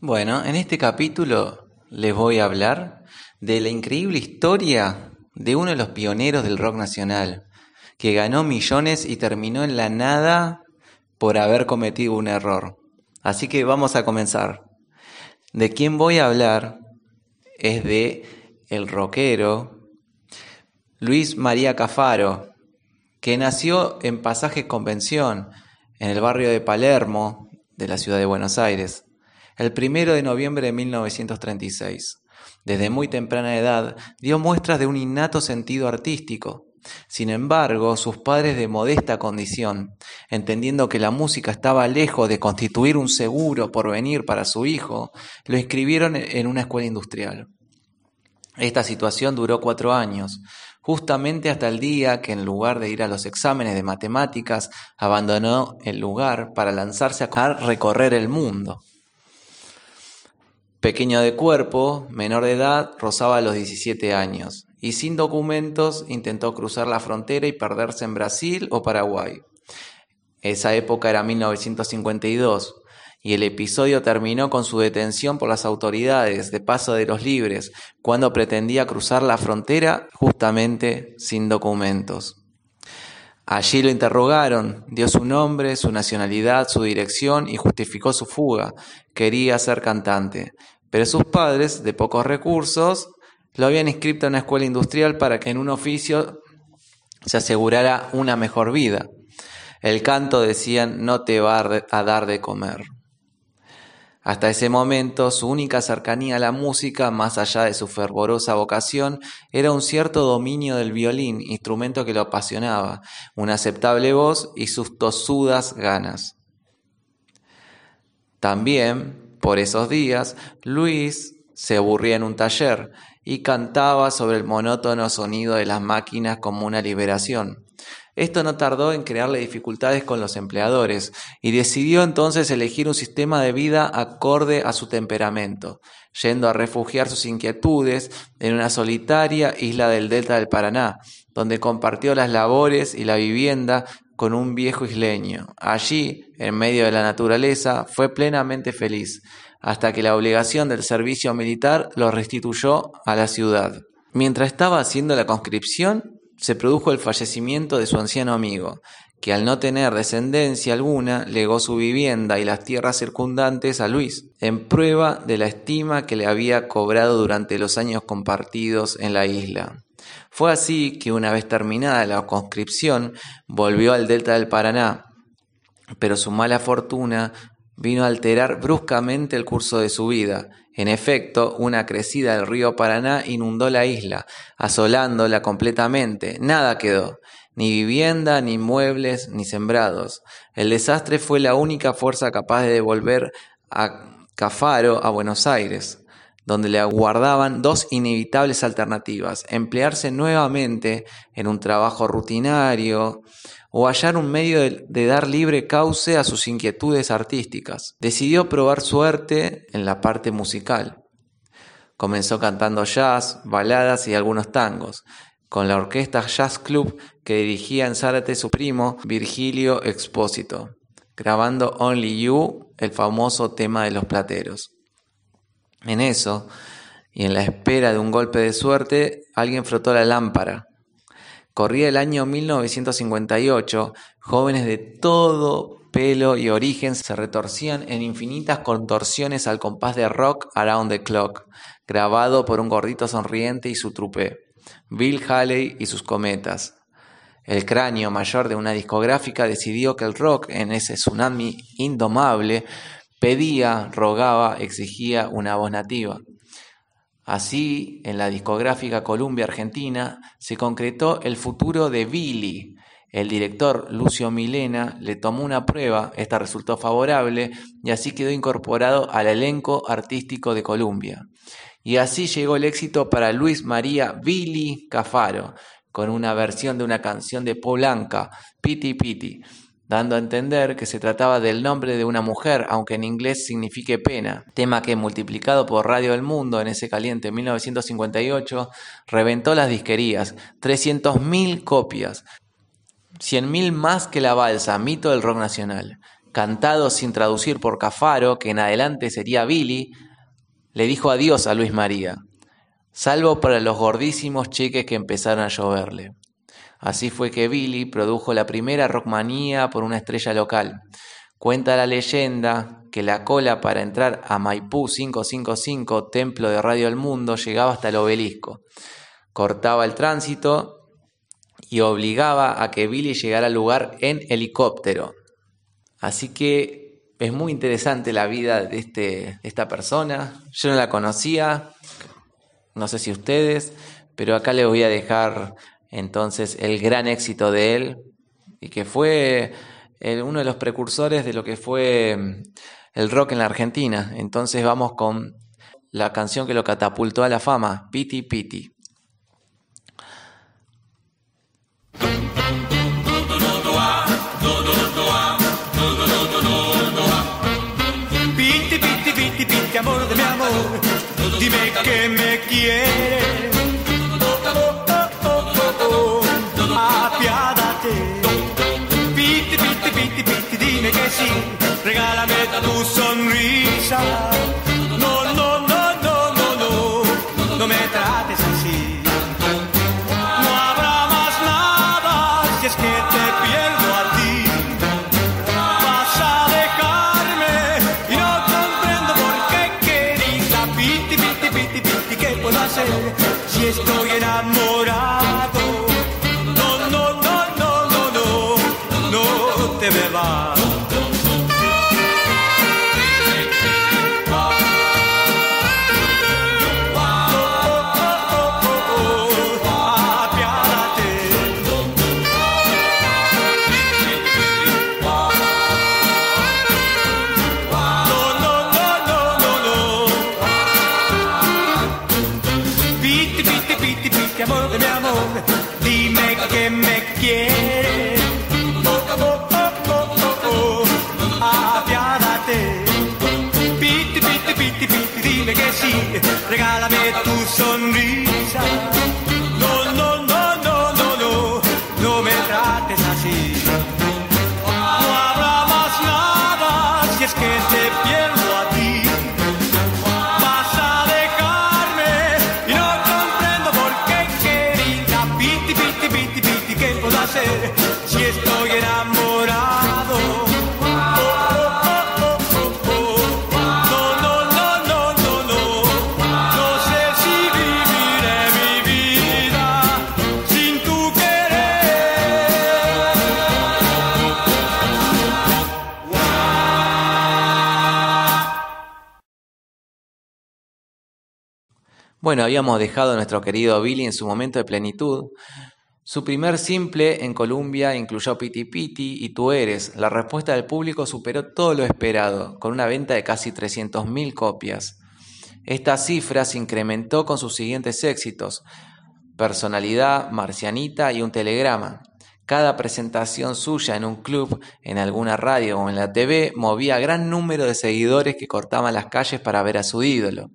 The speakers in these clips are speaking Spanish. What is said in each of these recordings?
Bueno, en este capítulo les voy a hablar de la increíble historia de uno de los pioneros del rock nacional, que ganó millones y terminó en la nada por haber cometido un error. Así que vamos a comenzar. De quién voy a hablar es de el rockero Luis María Cafaro, que nació en Pasaje Convención, en el barrio de Palermo, de la ciudad de Buenos Aires el primero de noviembre de 1936. Desde muy temprana edad dio muestras de un innato sentido artístico. Sin embargo, sus padres de modesta condición, entendiendo que la música estaba lejos de constituir un seguro porvenir para su hijo, lo inscribieron en una escuela industrial. Esta situación duró cuatro años, justamente hasta el día que en lugar de ir a los exámenes de matemáticas, abandonó el lugar para lanzarse a recorrer el mundo. Pequeño de cuerpo, menor de edad, rozaba los 17 años y sin documentos intentó cruzar la frontera y perderse en Brasil o Paraguay. Esa época era 1952 y el episodio terminó con su detención por las autoridades de Paso de los Libres cuando pretendía cruzar la frontera justamente sin documentos. Allí lo interrogaron, dio su nombre, su nacionalidad, su dirección y justificó su fuga. Quería ser cantante, pero sus padres, de pocos recursos, lo habían inscrito en una escuela industrial para que en un oficio se asegurara una mejor vida. El canto, decían, no te va a dar de comer. Hasta ese momento, su única cercanía a la música, más allá de su fervorosa vocación, era un cierto dominio del violín, instrumento que lo apasionaba, una aceptable voz y sus tosudas ganas. También, por esos días, Luis se aburría en un taller y cantaba sobre el monótono sonido de las máquinas como una liberación. Esto no tardó en crearle dificultades con los empleadores y decidió entonces elegir un sistema de vida acorde a su temperamento, yendo a refugiar sus inquietudes en una solitaria isla del delta del Paraná, donde compartió las labores y la vivienda con un viejo isleño. Allí, en medio de la naturaleza, fue plenamente feliz, hasta que la obligación del servicio militar lo restituyó a la ciudad. Mientras estaba haciendo la conscripción, se produjo el fallecimiento de su anciano amigo, que al no tener descendencia alguna legó su vivienda y las tierras circundantes a Luis, en prueba de la estima que le había cobrado durante los años compartidos en la isla. Fue así que una vez terminada la conscripción volvió al delta del Paraná, pero su mala fortuna vino a alterar bruscamente el curso de su vida. En efecto, una crecida del río Paraná inundó la isla, asolándola completamente. Nada quedó, ni vivienda, ni muebles, ni sembrados. El desastre fue la única fuerza capaz de devolver a Cafaro a Buenos Aires, donde le aguardaban dos inevitables alternativas, emplearse nuevamente en un trabajo rutinario, o hallar un medio de, dar libre cauce a sus inquietudes artísticas. Decidió probar suerte en la parte musical. Comenzó cantando jazz, baladas y algunos tangos, con la orquesta Jazz Club que dirigía en Zárate su primo Virgilio Expósito, grabando Only You, el famoso tema de los plateros. En eso, y en la espera de un golpe de suerte, alguien frotó la lámpara Corría el año 1958, jóvenes de todo pelo y origen se retorcían en infinitas contorsiones al compás de Rock Around the Clock, grabado por un gordito sonriente y su trupe, Bill Haley y sus cometas. El cráneo mayor de una discográfica decidió que el rock, en ese tsunami indomable, pedía, rogaba, exigía una voz nativa. Así, en la discográfica Columbia Argentina, se concretó el futuro de Billy. El director Lucio Milena le tomó una prueba, esta resultó favorable y así quedó incorporado al elenco artístico de Columbia. Y así llegó el éxito para Luis María Billy Cafaro, con una versión de una canción de Polanca, Piti Piti, dando a entender que se trataba del nombre de una mujer, aunque en inglés signifique pena, tema que multiplicado por Radio del Mundo en ese caliente 1958 reventó las disquerías, 300.000 copias, 100.000 más que la balsa, mito del rock nacional. cantado sin traducir por Cafaro, que en adelante sería Billy, le dijo adiós a Luis María, salvo para los gordísimos cheques que empezaron a lloverle. Así fue que Billy produjo la primera rockmanía por una estrella local. Cuenta la leyenda que la cola para entrar a Maipú 555, templo de Radio del Mundo, llegaba hasta el obelisco. Cortaba el tránsito y obligaba a que Billy llegara al lugar en helicóptero. Así que es muy interesante la vida de, este, de esta persona. Yo no la conocía, no sé si ustedes, pero acá les voy a dejar entonces el gran éxito de él y que fue uno de los precursores de lo que fue mm, el rock en la Argentina. Entonces vamos con la canción que lo catapultó a la fama, Piti Piti. Piti, piti, piti, piti, amor de mi amor, dime que me quieres. Regálame tu sonrisa. No, no, no, no, no, no, no me trates así. No habrá más nada si es que te pierdo a ti. Vas a dejarme y no comprendo por qué querida. Piti, piti, piti, piti, ¿qué puedo hacer si estoy enamorado? No, no, no, no, no, no, no te me vas. Tu sonrisa. Bueno, habíamos dejado a nuestro querido Billy en su momento de plenitud. Su primer simple en Colombia incluyó Piti Piti y Tú Eres. La respuesta del público superó todo lo esperado, con una venta de casi 300.000 copias. Esta cifra se incrementó con sus siguientes éxitos: Personalidad, Marcianita y un telegrama. Cada presentación suya en un club, en alguna radio o en la TV movía gran número de seguidores que cortaban las calles para ver a su ídolo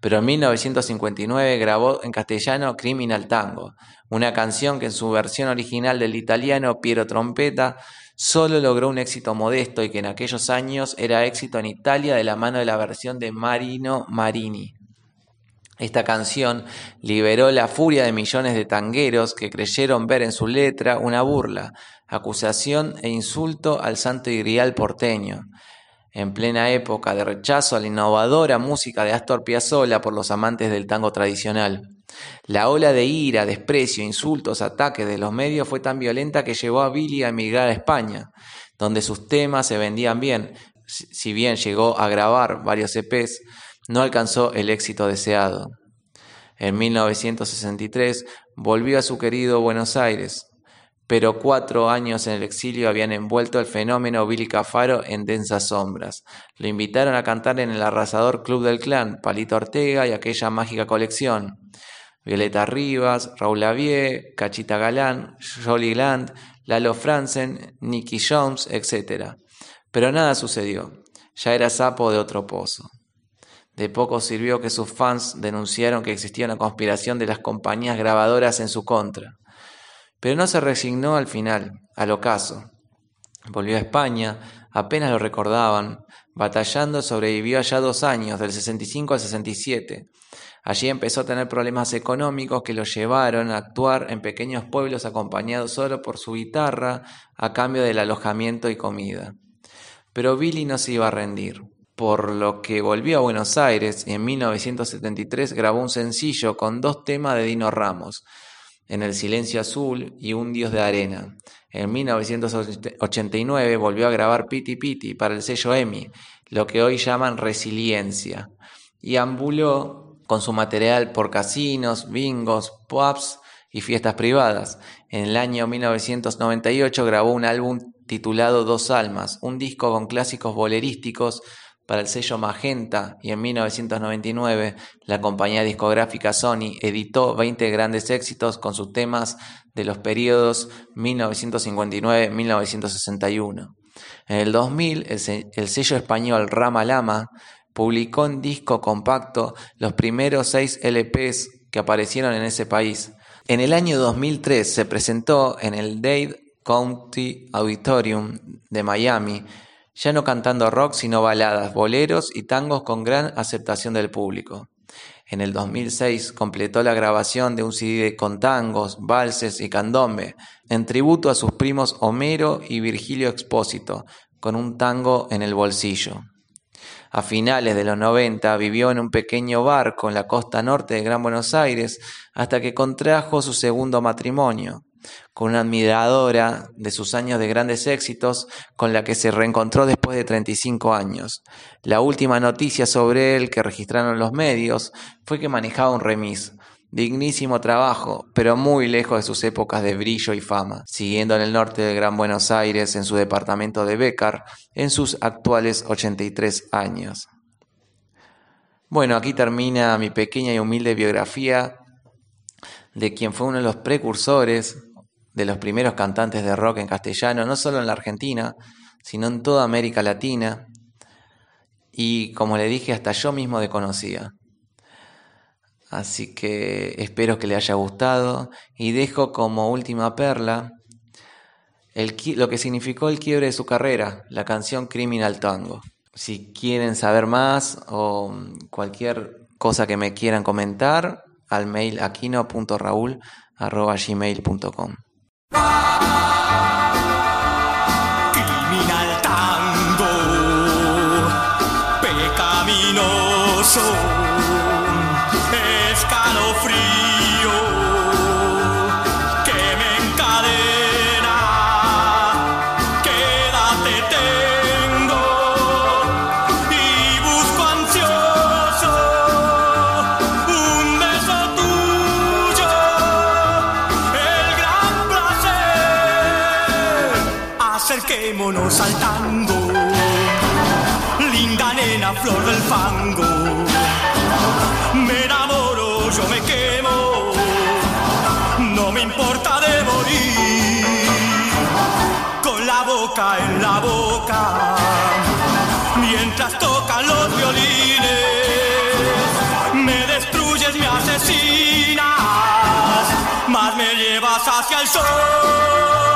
pero en 1959 grabó en castellano Criminal Tango, una canción que en su versión original del italiano Piero Trompeta solo logró un éxito modesto y que en aquellos años era éxito en Italia de la mano de la versión de Marino Marini. Esta canción liberó la furia de millones de tangueros que creyeron ver en su letra una burla, acusación e insulto al santo grial porteño en plena época de rechazo a la innovadora música de Astor Piazzolla por los amantes del tango tradicional. La ola de ira, desprecio, insultos, ataques de los medios fue tan violenta que llevó a Billy a emigrar a España, donde sus temas se vendían bien. Si bien llegó a grabar varios EPs, no alcanzó el éxito deseado. En 1963 volvió a su querido Buenos Aires, pero cuatro años en el exilio habían envuelto el fenómeno Billy Cafaro en densas sombras. Lo invitaron a cantar en el arrasador Club del Clan, Palito Ortega y aquella mágica colección. Violeta Rivas, Raúl Lavie, Cachita Galán, Jolly Land, Lalo Franzen, Nicky Jones, etc. Pero nada sucedió. Ya era sapo de otro pozo. De poco sirvió que sus fans denunciaron que existía una conspiración de las compañías grabadoras en su contra. Pero no se resignó al final, al ocaso. Volvió a España, apenas lo recordaban. Batallando sobrevivió allá dos años, del 65 al 67. Allí empezó a tener problemas económicos que lo llevaron a actuar en pequeños pueblos acompañado solo por su guitarra a cambio del alojamiento y comida. Pero Billy no se iba a rendir, por lo que volvió a Buenos Aires y en 1973 grabó un sencillo con dos temas de Dino Ramos, En el silencio azul y Un dios de arena. En 1989 volvió a grabar Piti Piti para el sello EMI, lo que hoy llaman Resiliencia, y ambuló con su material por casinos, bingos, pubs y fiestas privadas. En el año 1998 grabó un álbum titulado Dos Almas, un disco con clásicos bolerísticos para el sello Magenta y en 1999 la compañía discográfica Sony editó 20 grandes éxitos con sus temas de los periodos 1959-1961. En el 2000 el, sello español Rama Lama publicó en disco compacto los primeros seis LPs que aparecieron en ese país. En el año 2003 se presentó en el Dade County Auditorium de Miami ya no cantando rock sino baladas, boleros y tangos con gran aceptación del público. En el 2006 completó la grabación de un CD con tangos, valses y candombe, en tributo a sus primos Homero y Virgilio Expósito, con un tango en el bolsillo. A finales de los 90 vivió en un pequeño barco en la costa norte de Gran Buenos Aires hasta que contrajo su segundo matrimonio con una admiradora de sus años de grandes éxitos con la que se reencontró después de 35 años. La última noticia sobre él que registraron los medios fue que manejaba un remis. Dignísimo trabajo, pero muy lejos de sus épocas de brillo y fama, siguiendo en el norte del Gran Buenos Aires en su departamento de Becar en sus actuales 83 años. Bueno, aquí termina mi pequeña y humilde biografía de quien fue uno de los precursores de los primeros cantantes de rock en castellano, no solo en la Argentina, sino en toda América Latina. Y como le dije, hasta yo mismo desconocía. Así que espero que le haya gustado y dejo como última perla el, lo que significó el quiebre de su carrera, la canción Criminal Tango. Si quieren saber más o cualquier cosa que me quieran comentar, al mail aquino.raúl.gmail.com Criminal tango, pecaminoso, acerquémonos al tango, linda nena, flor del fango, me enamoro, yo me quemo, no me importa de morir, con la boca en la boca, mientras tocan los violines, me destruyes, me asesinas, más me llevas hacia el sol.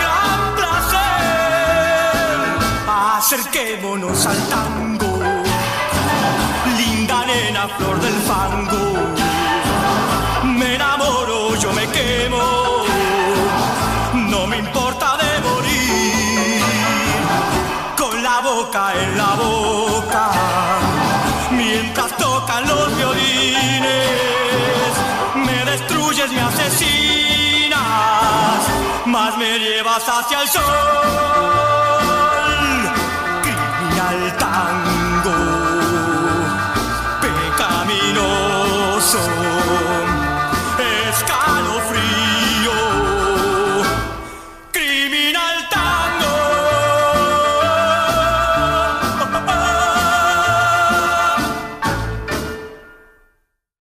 Gran placer, acerquémonos al tango, linda nena, flor del fango, me enamoro, yo me quemo, no me importa de morir, con la boca en la boca, mientras tocan los violines, me destruyes, me asesinas, más me llevas hacia el sol. Criminal tango, pecaminoso,